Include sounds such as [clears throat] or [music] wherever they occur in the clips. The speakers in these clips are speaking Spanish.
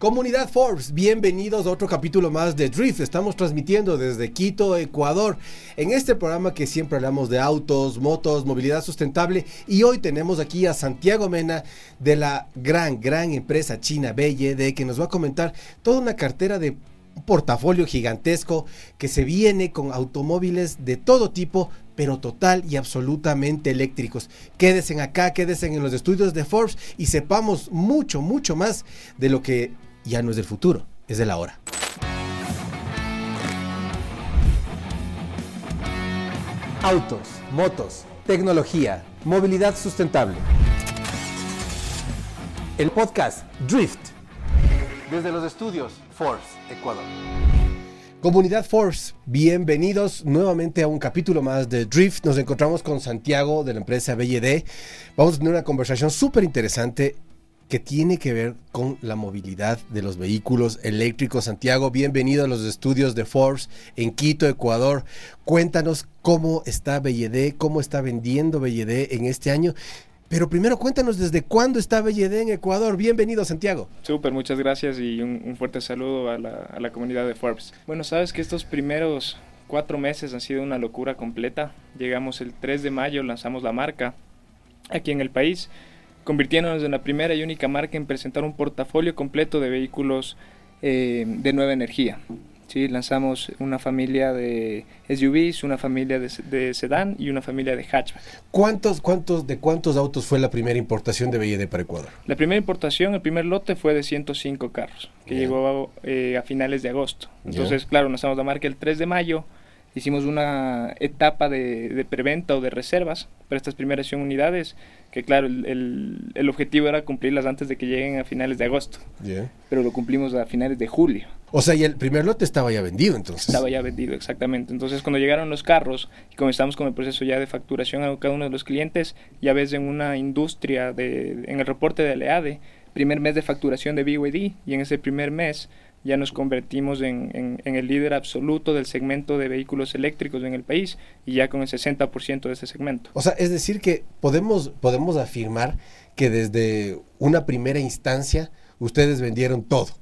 Comunidad Forbes, bienvenidos a otro capítulo más de Drift. Estamos transmitiendo desde Quito, Ecuador, en este programa que siempre hablamos de autos, motos, movilidad sustentable. Y hoy tenemos aquí a Santiago Mena de la gran, gran empresa china BYD que nos va a comentar toda una cartera de un portafolio gigantesco que se viene con automóviles de todo tipo, pero total y absolutamente eléctricos. Quédense acá, quédense en los estudios de Forbes y sepamos mucho, mucho más de lo que ya no es del futuro, es de la hora. Autos, motos, tecnología, movilidad sustentable. El podcast Drift. Desde los estudios Force, Ecuador. Comunidad Force, bienvenidos nuevamente a un capítulo más de Drift. Nos encontramos con Santiago de la empresa BYD. Vamos a tener una conversación súper interesante que tiene que ver con la movilidad de los vehículos eléctricos. Santiago, bienvenido a los estudios de Forbes en Quito, Ecuador. Cuéntanos cómo está BYD, cómo está vendiendo BYD en este año. Pero primero cuéntanos desde cuándo está BYD en Ecuador. Bienvenido, Santiago. Súper, muchas gracias y un, fuerte saludo a la, a la comunidad de Forbes. Bueno, sabes que estos primeros cuatro meses han sido una locura completa. Llegamos el 3 de mayo, lanzamos la marca aquí en el país convirtiéndonos en la primera y única marca en presentar un portafolio completo de vehículos eh, de nueva energía. ¿sí? Lanzamos una familia de SUVs, una familia de, sedán y una familia de hatchback. ¿Cuántos, cuántos, ¿De cuántos autos fue la primera importación de BYD para Ecuador? La primera importación, el primer lote fue de 105 carros, que llegó eh, a finales de agosto. Entonces, claro, lanzamos la marca el 3 de mayo, hicimos una etapa de, de preventa o de reservas para estas primeras 100 unidades que claro, el, el, objetivo era cumplirlas antes de que lleguen a finales de agosto. Pero lo cumplimos a finales de julio. O sea, y el primer lote estaba ya vendido entonces. Estaba ya vendido, exactamente. Entonces, cuando llegaron los carros y comenzamos con el proceso ya de facturación a cada uno de los clientes, ya ves en una industria, de, en el reporte de Aleade, primer mes de facturación de BYD, y en ese primer mes ya nos convertimos en, el líder absoluto del segmento de vehículos eléctricos en el país y ya con el 60% de ese segmento. O sea, es decir que podemos, podemos afirmar que desde una primera instancia ustedes vendieron todo.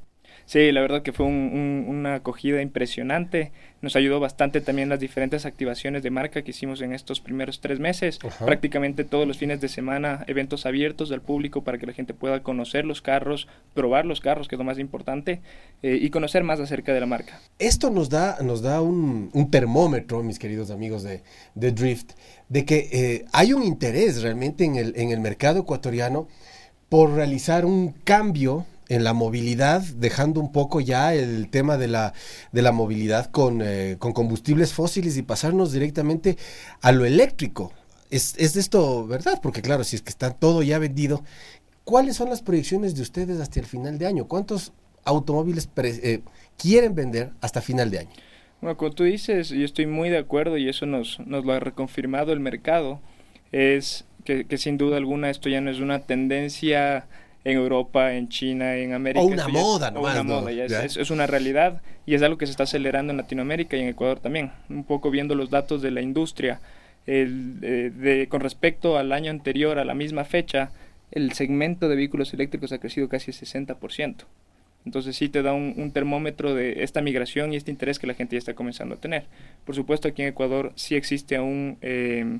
Sí, la verdad que fue una acogida impresionante. Nos ayudó bastante también las diferentes activaciones de marca que hicimos en estos primeros tres meses. Prácticamente todos los fines de semana, eventos abiertos al público para que la gente pueda conocer los carros, probar los carros, que es lo más importante, eh, y conocer más acerca de la marca. Esto nos da, nos da un, termómetro, mis queridos amigos de, Drift, de que eh, hay un interés realmente en el, en el mercado ecuatoriano por realizar un cambio en la movilidad, dejando un poco ya el tema de la, de la movilidad con, eh, con combustibles fósiles y pasarnos directamente a lo eléctrico. Es, es esto, ¿verdad? Porque claro, si es que está todo ya vendido, ¿cuáles son las proyecciones de ustedes hasta el final de año? ¿Cuántos automóviles eh, quieren vender hasta final de año? Bueno, como tú dices, yo estoy muy de acuerdo y eso nos, nos lo ha reconfirmado el mercado, es que, que sin duda alguna esto ya no es una tendencia en Europa, en China, en América. O una moda, no una moda, es, una realidad y es algo que se está acelerando en Latinoamérica y en Ecuador también. Un poco viendo los datos de la industria, el, eh, de, con respecto al año anterior, a la misma fecha, el segmento de vehículos eléctricos ha crecido casi 60%. Entonces sí te da un, termómetro de esta migración y este interés que la gente ya está comenzando a tener. Por supuesto, aquí en Ecuador sí existe aún... Eh,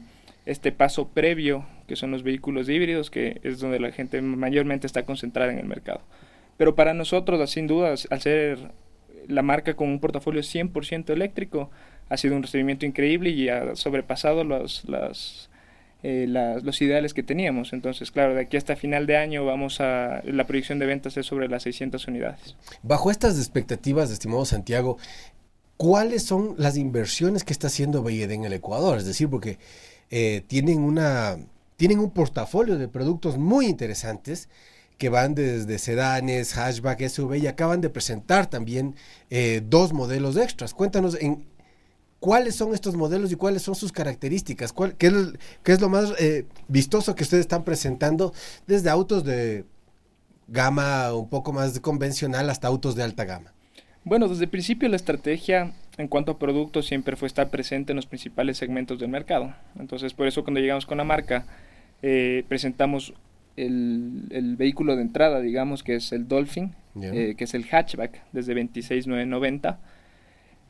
este paso previo, que son los vehículos híbridos, que es donde la gente mayormente está concentrada en el mercado. Pero para nosotros, sin dudas, al ser la marca con un portafolio 100% eléctrico, ha sido un recibimiento increíble y ha sobrepasado los, eh, los ideales que teníamos. Entonces, claro, de aquí hasta final de año vamos a, la proyección de ventas es sobre las 600 unidades. Bajo estas expectativas, estimado Santiago, ¿cuáles son las inversiones que está haciendo BYD en el Ecuador? Es decir, porque eh, tienen, una, tienen un portafolio de productos muy interesantes que van desde sedanes, hatchback, SUV y acaban de presentar también eh, dos modelos extras. Cuéntanos en cuáles son estos modelos y cuáles son sus características, ¿Cuál, qué, es, lo más eh, vistoso que ustedes están presentando desde autos de gama un poco más convencional hasta autos de alta gama. Bueno, desde el principio la estrategia en cuanto a productos siempre fue estar presente en los principales segmentos del mercado. Entonces, por eso cuando llegamos con la marca, eh, presentamos el, vehículo de entrada, digamos, que es el Dolphin, eh, que es el hatchback, desde 26,990.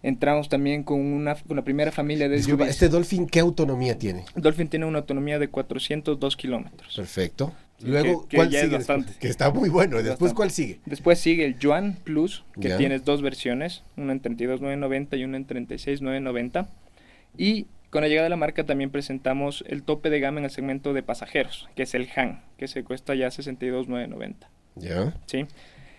Entramos también con una con la primera familia de Disculpa, ¿este Dolphin qué autonomía tiene? El Dolphin tiene una autonomía de 402 kilómetros. Perfecto. Luego, ¿cuál sigue? Que está muy bueno. ¿Después cuál sigue? Después sigue el Yuan Plus, que tienes dos versiones, una en 32,990 y una en 36,990. Y con la llegada de la marca también presentamos el tope de gama en el segmento de pasajeros, que es el Han, que se cuesta ya 62,990. Ya. Sí.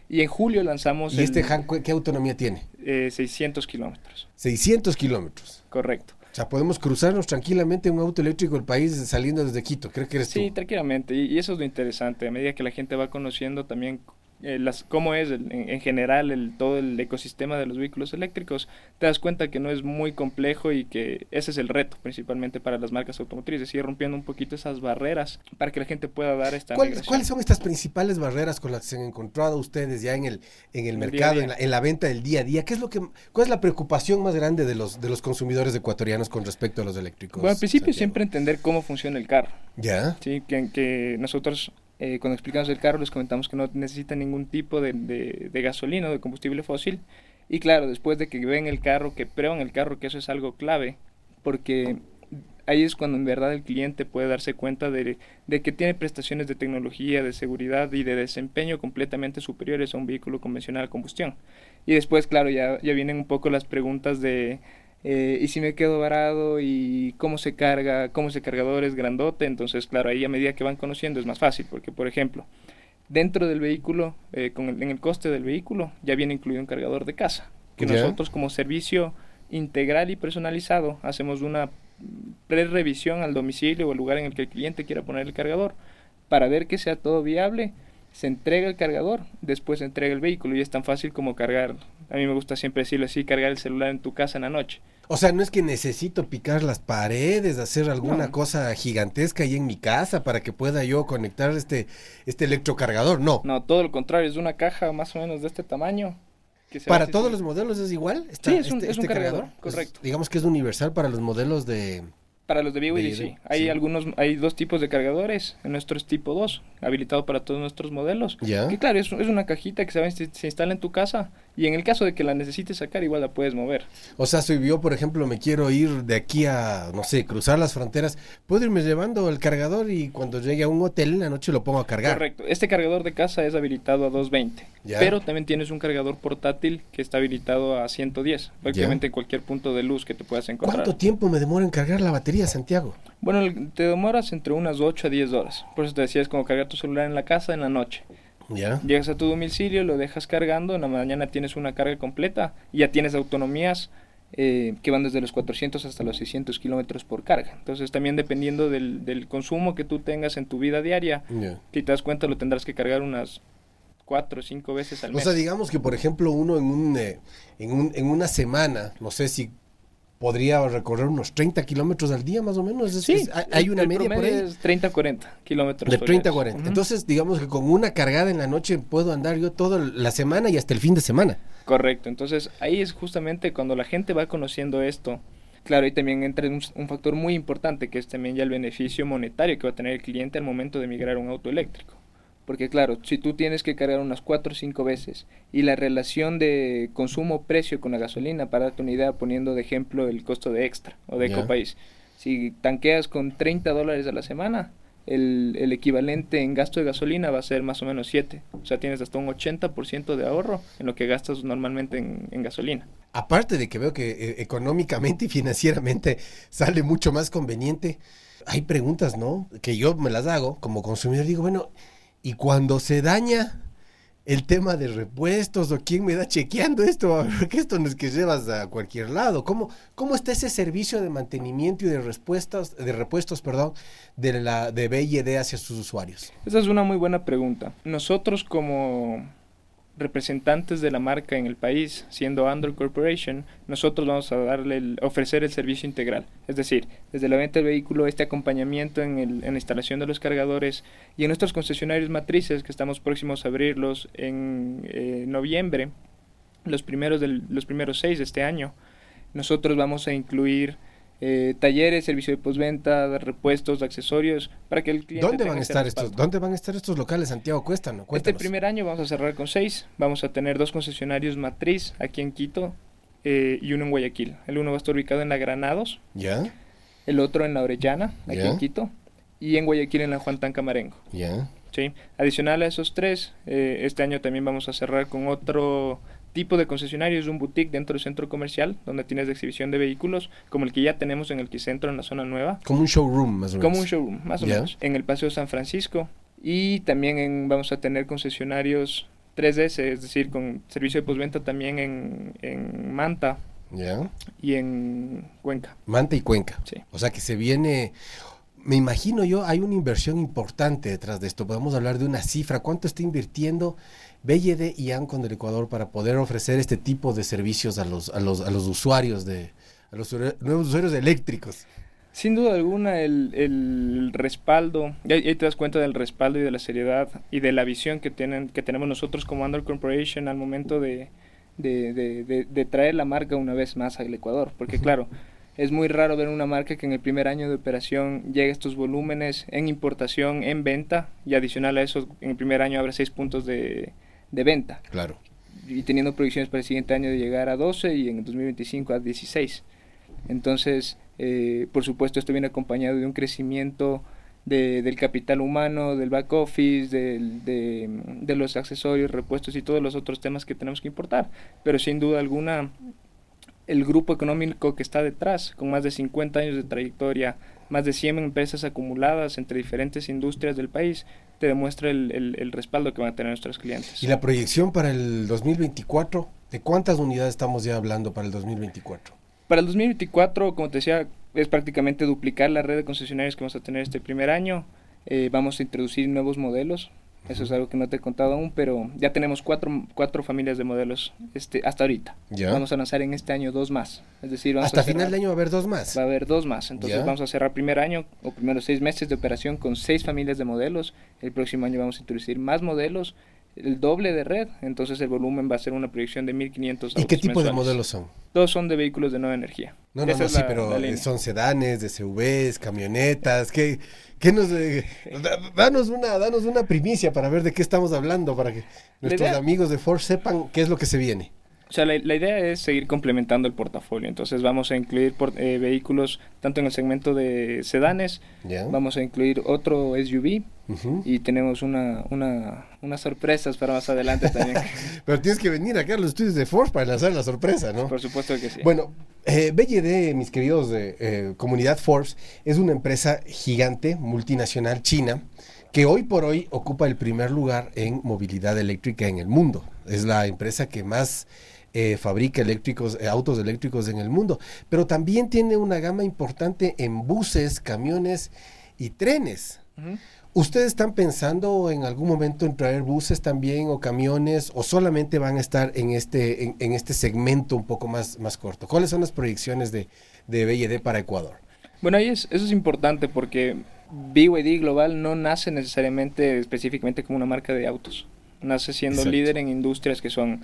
Y en julio lanzamos... ¿Y este Han qué autonomía tiene? 600 eh, kilómetros. 600 kilómetros. Correcto. Sea, podemos cruzarnos tranquilamente en un auto eléctrico el país saliendo desde Quito. Creo que eres sí, tranquilamente. Y, y, eso es lo interesante. A medida que la gente va conociendo también eh, las, cómo es en, general el, todo el ecosistema de los vehículos eléctricos, te das cuenta que no es muy complejo y que ese es el reto principalmente para las marcas automotrices, ir rompiendo un poquito esas barreras para que la gente pueda dar esta ¿Cuáles son estas principales barreras con las que se han encontrado ustedes ya en el, en el, mercado, En, la, venta del día a día? ¿Qué es lo que, ¿Cuál es la preocupación más grande de los, de los consumidores ecuatorianos con respecto a los eléctricos? Bueno, al principio siempre entender cómo funciona el carro. ¿Ya? Sí, que, que nosotros eh, cuando explicamos el carro les comentamos que no necesita ningún tipo de, de, gasolina o de combustible fósil. Y claro, después de que ven el carro, que prueban el carro, que eso es algo clave, porque ahí es cuando en verdad el cliente puede darse cuenta de, de, que tiene prestaciones de tecnología, de seguridad y de desempeño completamente superiores a un vehículo convencional a combustión. Y después, claro, ya, ya vienen un poco las preguntas de eh, y si me quedo varado y cómo se carga, cómo ese cargador es grandote, entonces claro, ahí a medida que van conociendo es más fácil, porque por ejemplo, dentro del vehículo, eh, con el, en el coste del vehículo, ya viene incluido un cargador de casa, que nosotros como servicio integral y personalizado hacemos una pre-revisión al domicilio o al lugar en el que el cliente quiera poner el cargador para ver que sea todo viable se entrega el cargador, después se entrega el vehículo y es tan fácil como cargar, a mí me gusta siempre decirlo así, cargar el celular en tu casa en la noche. O sea, no es que necesito picar las paredes, hacer alguna cosa gigantesca ahí en mi casa para que pueda yo conectar este, este electrocargador, no. No, todo lo contrario, es una caja más o menos de este tamaño. ¿Para todos los modelos es igual? sí, es un, este, este cargador, correcto. digamos que es universal para los modelos de, para los de BYD, sí. Hay algunos, hay dos tipos de cargadores. El nuestro es tipo 2, habilitado para todos nuestros modelos. Ya. Que claro, es, es, una cajita que se, se, instala en tu casa y en el caso de que la necesites sacar, igual la puedes mover. O sea, si yo, por ejemplo, me quiero ir de aquí a, no sé, cruzar las fronteras, puedo irme llevando el cargador y cuando llegue a un hotel en la noche lo pongo a cargar. Correcto. Este cargador de casa es habilitado a 220. Pero también tienes un cargador portátil que está habilitado a 110. Prácticamente en cualquier punto de luz que te puedas encontrar. ¿Cuánto tiempo me demora en cargar la batería, Santiago? Bueno, te demoras entre unas 8 a 10 horas. Por eso te decía, es como cargar tu celular en la casa en la noche. Llegas a tu domicilio, lo dejas cargando, en la mañana tienes una carga completa y ya tienes autonomías eh, que van desde los 400 hasta los 600 kilómetros por carga. Entonces también dependiendo del, del, consumo que tú tengas en tu vida diaria, si te das cuenta lo tendrás que cargar unas cuatro o cinco veces al mes. O sea, digamos que por ejemplo uno en, un, eh, en, un, en una semana, no sé si podría recorrer unos 30 kilómetros al día más o menos. sí, hay una media por ahí. Es 30 40 kilómetros. De 30 a 40. Entonces, digamos que con una cargada en la noche puedo andar yo toda la semana y hasta el fin de semana. Correcto. Entonces, ahí es justamente cuando la gente va conociendo esto. Claro, y también entra un, un factor muy importante que es también ya el beneficio monetario que va a tener el cliente al momento de migrar a un auto eléctrico. Porque claro, si tú tienes que cargar unas 4 o 5 veces y la relación de consumo-precio con la gasolina, para darte una idea, poniendo de ejemplo el costo de extra o de Ecopaís, si tanqueas con 30 dólares a la semana, el, el, equivalente en gasto de gasolina va a ser más o menos 7. O sea, tienes hasta un 80% de ahorro en lo que gastas normalmente en, en gasolina. Aparte de que veo que eh, económicamente y financieramente sale mucho más conveniente, hay preguntas, ¿no? Que yo me las hago como consumidor. Digo, bueno, y cuando se daña el tema de repuestos o quién me da chequeando esto, [laughs] porque esto no es que llevas a cualquier lado. ¿Cómo, cómo está ese servicio de mantenimiento y de respuestas, de repuestos, perdón, de la de BID hacia sus usuarios? Esa es una muy buena pregunta. Nosotros como representantes de la marca en el país, siendo Android Corporation, nosotros vamos a darle el, ofrecer el servicio integral. Es decir, desde la venta del vehículo, este acompañamiento en, la instalación de los cargadores y en nuestros concesionarios matrices, que estamos próximos a abrirlos en eh, noviembre, los primeros, los primeros seis de este año, nosotros vamos a incluir eh, talleres, servicio de postventa, repuestos, accesorios, para que el cliente ¿Dónde van a estar estos, dónde van a estar estos locales, Santiago? Cuesta, ¿no? Este primer año vamos a cerrar con seis. Vamos a tener dos concesionarios matriz aquí en Quito eh, y uno en Guayaquil. El uno va a estar ubicado en la Granados, ¿Ya? el otro en la Orellana, aquí Ya. en Quito, y en Guayaquil en la Juan Tancamarengo. ¿Ya? ¿sí? Adicional a esos tres, eh, este año también vamos a cerrar con otro tipo de concesionario, es un boutique dentro del centro comercial, donde tienes de exhibición de vehículos, como el que ya tenemos en el Quicentro en la zona nueva, Como un showroom, más o menos. como un showroom, más o menos, en el Paseo San Francisco, y también en- vamos a tener concesionarios 3S, es decir, con servicio de postventa también en, en Manta ¿Ya? y en Cuenca. Manta y Cuenca. Sí. O sea que se viene, me imagino yo, hay una inversión importante detrás de esto. Podemos hablar de una cifra. ¿Cuánto está invirtiendo BYD y ANCON del Ecuador para poder ofrecer este tipo de servicios a los, a los, a los usuarios de, a los nuevos usuarios eléctricos? Sin duda alguna, el, el respaldo, y ahí, te das cuenta del respaldo y de la seriedad y de la visión que, tienen, que tenemos nosotros como Under Corporation al momento de, de, de- de- de traer la marca una vez más al Ecuador. Porque claro, es muy raro ver una marca que en el primer año de operación llegue a estos volúmenes en importación, en venta, y adicional a eso, en el primer año abre seis puntos de, de venta Claro. y teniendo proyecciones para el siguiente año de llegar a 12 y en el 2025 a 16. Entonces, eh, por supuesto, esto viene acompañado de un crecimiento de- del capital humano, del back office, del- de, de los accesorios, repuestos y todos los otros temas que tenemos que importar. Pero sin duda alguna, el grupo económico que está detrás, con más de 50 años de trayectoria, más de 100 empresas acumuladas entre diferentes industrias del país, te demuestra el, el- el respaldo que van a tener nuestros clientes. ¿Y la proyección para el 2024? ¿De cuántas unidades estamos ya hablando para el 2024? Para el 2024, como te decía, es prácticamente duplicar la red de concesionarios que vamos a tener este primer año. Eh, vamos a introducir nuevos modelos. Eso es algo que no te he contado aún, pero ya tenemos cuatro, cuatro familias de modelos este, hasta ahorita. Ya. Vamos a lanzar en este año dos más. Es decir, vamos Hasta a cerrar- final de año va a haber dos más. Va a haber dos más. Entonces Ya. vamos a cerrar primer año o primeros seis meses de operación con seis familias de modelos. El próximo año vamos a introducir más modelos, el doble de red. Entonces el volumen va a ser una proyección de 1.500 ¿Y qué tipo de modelos son? Todos son de vehículos de nueva energía. No, no, Esa no, es sí, la- pero la son sedanes, DSVs, camionetas, ¿qué, qué nos... eh, da- danos, una, danos una primicia para ver de qué estamos hablando, para que nuestros idea- amigos de Ford sepan qué es lo que se viene. O sea, la, la idea es seguir complementando el portafolio. Entonces vamos a incluir por- eh, vehículos tanto en el segmento de sedanes, ¿Ya? vamos a incluir otro SUV Ujú. y tenemos una, una, unas sorpresas para más adelante también. [laughs] Pero tienes que venir acá a los estudios de Ford para lanzar la sorpresa, ¿no? por supuesto que sí. Bueno, eh, BYD, mis queridos de eh, comunidad Forbes, es una empresa gigante, multinacional china, que hoy por hoy ocupa el primer lugar en movilidad eléctrica en el mundo. Es la empresa que más eh, fabrica eléctricos, eh, autos eléctricos en el mundo, pero también tiene una gama importante en buses, camiones y trenes. ¿Ustedes están pensando en algún momento en traer buses también o camiones o solamente van a estar en este, en, en este segmento un poco más, más corto? ¿Cuáles son las proyecciones de, de BYD para Ecuador? Bueno, ahí es, eso es importante porque BYD Global no nace necesariamente específicamente como una marca de autos. Nace siendo Exacto. líder en industrias que son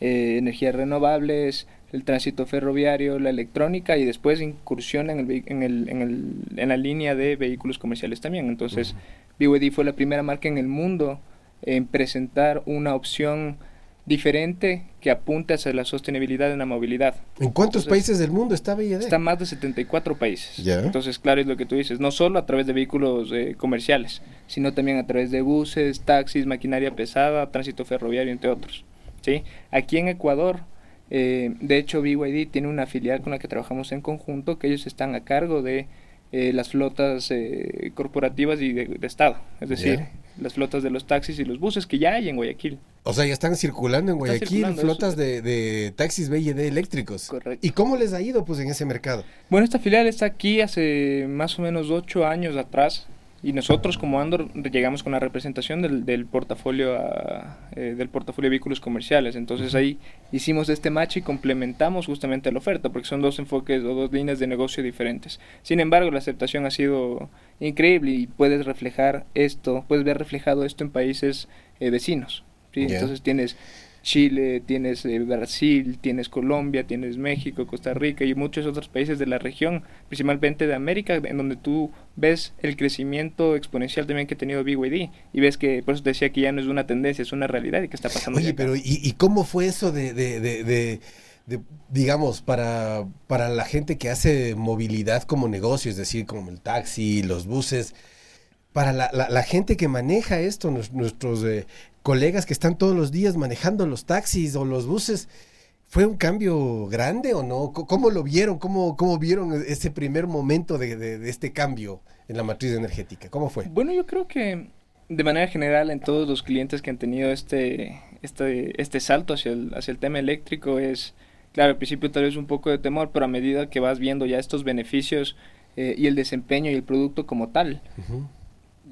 eh, energías renovables, el tránsito ferroviario, la electrónica y después incursiona en, el, en, el, en, el, en la línea de vehículos comerciales también. Entonces, BYD fue la primera marca en el mundo en presentar una opción diferente que apunte hacia la sostenibilidad en la movilidad. ¿En cuántos Entonces, países del mundo está BYD? Está en más de 74 países. Ya. Entonces, claro, es lo que tú dices, no solo a través de vehículos eh, comerciales, sino también a través de buses, taxis, maquinaria pesada, tránsito ferroviario, entre otros. ¿Sí? Aquí en Ecuador, eh, de hecho, BYD tiene una filial con la que trabajamos en conjunto, que ellos están a cargo de eh, las flotas eh, corporativas y de, de Estado, es decir, las flotas de los taxis y los buses que ya hay en Guayaquil. O sea, ya están circulando en Guayaquil circulando, flotas de, de taxis BYD eléctricos. Correcto. ¿Y cómo les ha ido pues en ese mercado? Bueno, esta filial está aquí hace más o menos ocho años atrás y nosotros como Andor llegamos con la representación del, del portafolio a- eh, del portafolio de vehículos comerciales. Entonces ahí hicimos este match y complementamos justamente la oferta porque son dos enfoques o dos líneas de negocio diferentes. Sin embargo, la aceptación ha sido increíble y puedes reflejar esto, puedes ver reflejado esto en países eh, vecinos. ¿sí? Entonces tienes Chile, tienes eh, Brasil, tienes Colombia, tienes México, Costa Rica y muchos otros países de la región, principalmente de América, en donde tú ves el crecimiento exponencial también que ha tenido BYD y ves que, por eso te decía que ya no es una tendencia, es una realidad y que está pasando. Oye, pero ¿y, cómo fue eso de, de, de, de digamos, para, para la gente que hace movilidad como negocio, es decir, como el taxi, los buses? para la, la, gente que maneja esto, nuestros eh, colegas que están todos los días manejando los taxis o los buses, ¿fue un cambio grande o no? ¿Cómo lo vieron? ¿Cómo, cómo vieron ese primer momento de, de, este cambio en la matriz energética? ¿Cómo fue? Bueno, yo creo que de manera general en todos los clientes que han tenido este, este, este salto hacia el, hacia el tema eléctrico es, claro, al principio tal vez un poco de temor, pero a medida que vas viendo ya estos beneficios eh, y el desempeño y el producto como tal,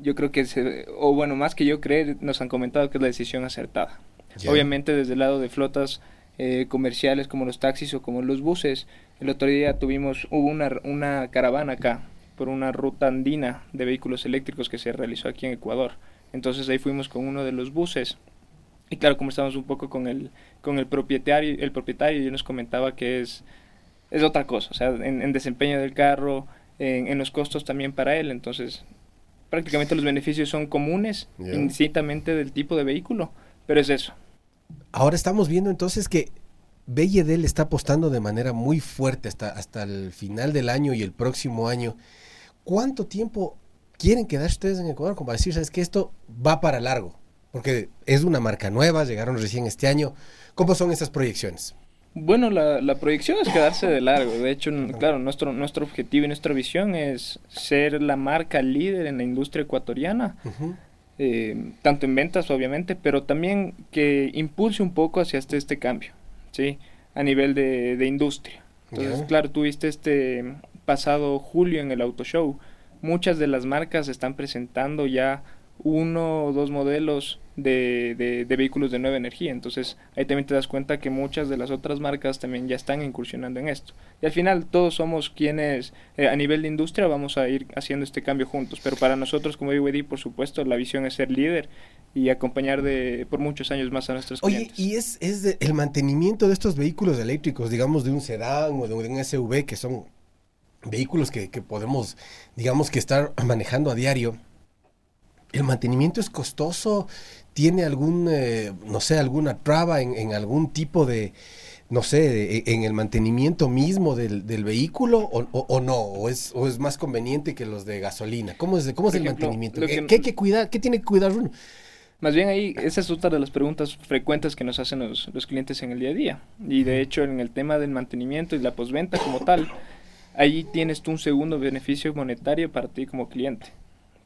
yo creo que, se, o bueno, más que yo creer, nos han comentado que es la decisión acertada. Obviamente desde el lado de flotas eh, comerciales como los taxis o como los buses, el otro día tuvimos, hubo una, una caravana acá por una ruta andina de vehículos eléctricos que se realizó aquí en Ecuador. Entonces ahí fuimos con uno de los buses y claro, conversamos un poco con el, con el propietario, el propietario y nos comentaba que es, es otra cosa, o sea, en, desempeño del carro, en, en, los costos también para él. Entonces, prácticamente los beneficios son comunes, indistintamente del tipo de vehículo, pero es eso. Ahora estamos viendo entonces que BYD está apostando de manera muy fuerte hasta, hasta el final del año y el próximo año. ¿Cuánto tiempo quieren quedar ustedes en Ecuador como para decir, sabes que esto va para largo? Porque es una marca nueva, llegaron recién este año. ¿Cómo son esas proyecciones? Bueno, la, la, proyección es quedarse de largo. De hecho, claro, nuestro, nuestro objetivo y nuestra visión es ser la marca líder en la industria ecuatoriana, eh, tanto en ventas, obviamente, pero también que impulse un poco hacia este, este cambio, ¿sí? A nivel de, de industria. Entonces, claro, tuviste este pasado julio en el Auto Show. Muchas de las marcas están presentando ya uno o dos modelos de, de, vehículos de nueva energía. Entonces ahí también te das cuenta que muchas de las otras marcas también ya están incursionando en esto. Y al final todos somos quienes eh, a nivel de industria vamos a ir haciendo este cambio juntos. Pero para nosotros como BYD, por supuesto, la visión es ser líder y acompañar de por muchos años más a nuestros clientes. Oye, y es, es el mantenimiento de estos vehículos eléctricos, digamos de un sedán o de un SUV, que son vehículos que, que podemos, digamos que estar manejando a diario ¿El mantenimiento es costoso? ¿Tiene algún, eh, no sé, alguna traba en, algún tipo de, no sé, e, en el mantenimiento mismo del, vehículo o, no? ¿O es, ¿O es más conveniente que los de gasolina? ¿Cómo es, cómo es el mantenimiento? ¿Qué, hay que cuidar? ¿Qué tiene que cuidar uno? Más bien ahí, esa es otra de las preguntas frecuentes que nos hacen los, los clientes en el día a día. Y de hecho, en el tema del mantenimiento y la postventa como tal, ahí tienes tú un segundo beneficio monetario para ti como cliente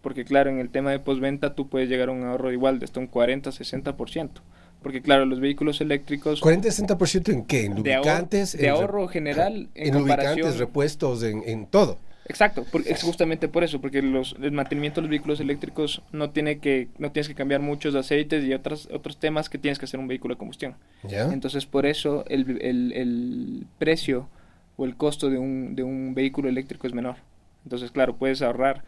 porque claro, en el tema de postventa tú puedes llegar a un ahorro igual de hasta un 40-60%. Porque claro, los vehículos eléctricos... ¿40-60% en qué? ¿En lubricantes? De ahorro, general en, en lubricantes, repuestos, en, en todo. Exacto, es justamente por eso, porque los, el mantenimiento de los vehículos eléctricos no tiene que no tienes que cambiar muchos aceites y otros otros temas que tienes que hacer un vehículo de combustión. Entonces, por eso el, el, el, precio o el costo de un, de un vehículo eléctrico es menor. Entonces, claro, puedes ahorrar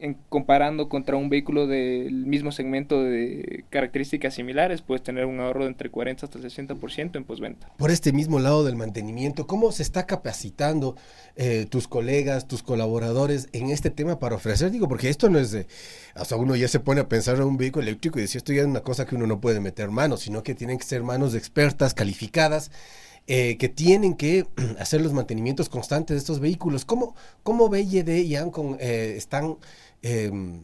en comparando contra un vehículo del mismo segmento de características similares, puedes tener un ahorro de entre 40 hasta 60% en postventa. Por este mismo lado del mantenimiento, ¿cómo se está capacitando eh, tus colegas, tus colaboradores en este tema para ofrecer? Digo, porque esto no es de, hasta uno ya se pone a pensar en un vehículo eléctrico y decir, esto ya es una cosa que uno no puede meter manos, sino que tienen que ser manos expertas, calificadas, eh, que tienen que [clears throat] hacer los mantenimientos constantes de estos vehículos. ¿Cómo, cómo BYD y Ancon eh, están Em,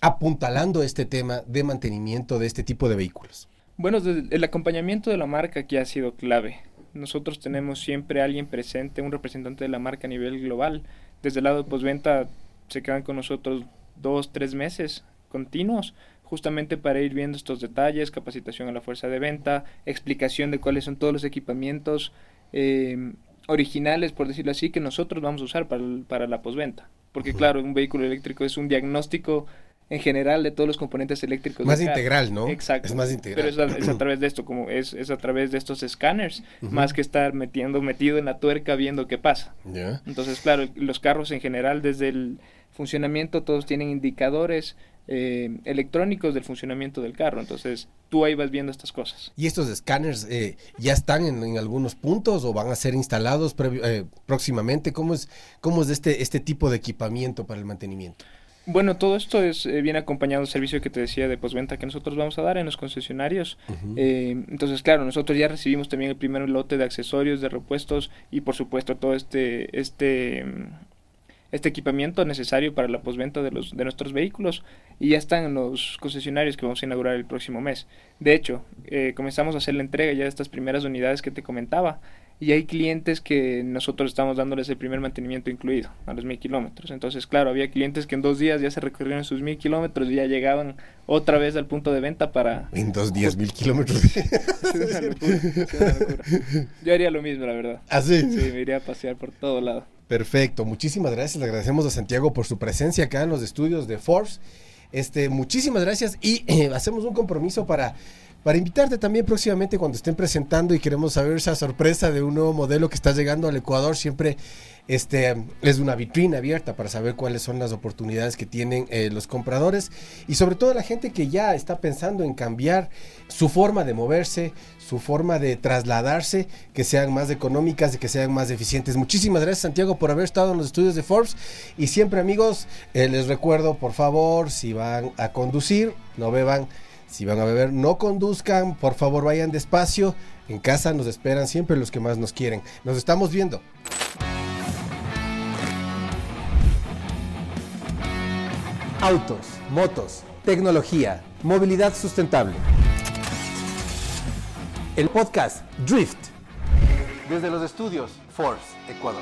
apuntalando este tema de mantenimiento de este tipo de vehículos? Bueno, el acompañamiento de la marca aquí ha sido clave. Nosotros tenemos siempre alguien presente, un representante de la marca a nivel global. Desde el lado de postventa se quedan con nosotros dos, tres meses continuos, justamente para ir viendo estos detalles, capacitación a la fuerza de venta, explicación de cuáles son todos los equipamientos em, originales, por decirlo así, que nosotros vamos a usar para, para la postventa. Porque claro, un vehículo eléctrico es un diagnóstico en general de todos los componentes eléctricos. Más integral, ¿no? Exacto. Es más integral. Pero es a, [clears throat] través de esto, como es, es, a través de estos escáneres, más que estar metiendo, metido en la tuerca viendo qué pasa. Entonces, claro, los carros en general, desde el funcionamiento, todos tienen indicadores eh, electrónicos del funcionamiento del carro. Entonces, tú ahí vas viendo estas cosas. ¿Y estos escáneres eh, ya están en, algunos puntos o van a ser instalados eh, próximamente? ¿Cómo es, cómo es este, este tipo de equipamiento para el mantenimiento? Bueno, todo esto es viene acompañado del servicio que te decía de postventa que nosotros vamos a dar en los concesionarios. entonces, claro, nosotros ya recibimos también el primer lote de accesorios, de repuestos y por supuesto todo este, este este equipamiento necesario para la posventa de, los, de nuestros vehículos y ya están en los concesionarios que vamos a inaugurar el próximo mes. De hecho, eh, comenzamos a hacer la entrega ya de estas primeras unidades que te comentaba y hay clientes que nosotros estamos dándoles el primer mantenimiento incluido a los mil kilómetros. Entonces, claro, había clientes que en dos días ya se recorrieron sus mil kilómetros y ya llegaban otra vez al punto de venta para... En dos días mil kilómetros. [laughs] Yo haría lo mismo, la verdad. ¿Ah, sí? Sí, me iría a pasear por todo lado. Perfecto, muchísimas gracias. Le agradecemos a Santiago por su presencia acá en los estudios de Forbes. Este, muchísimas gracias y eh, hacemos un compromiso para, para invitarte también próximamente cuando estén presentando y queremos saber esa sorpresa de un nuevo modelo que está llegando al Ecuador. Siempre este, es una vitrina abierta para saber cuáles son las oportunidades que tienen eh, los compradores y sobre todo la gente que ya está pensando en cambiar su forma de moverse, su forma de trasladarse, que sean más económicas y que sean más eficientes. Muchísimas gracias Santiago por haber estado en los estudios de Forbes y siempre amigos, eh, les recuerdo por favor, si van a conducir, no beban, si van a beber, no conduzcan, por favor vayan despacio. En casa nos esperan siempre los que más nos quieren. Nos estamos viendo. autos, motos, tecnología, movilidad sustentable. El podcast Drift. Desde los estudios Force, Ecuador.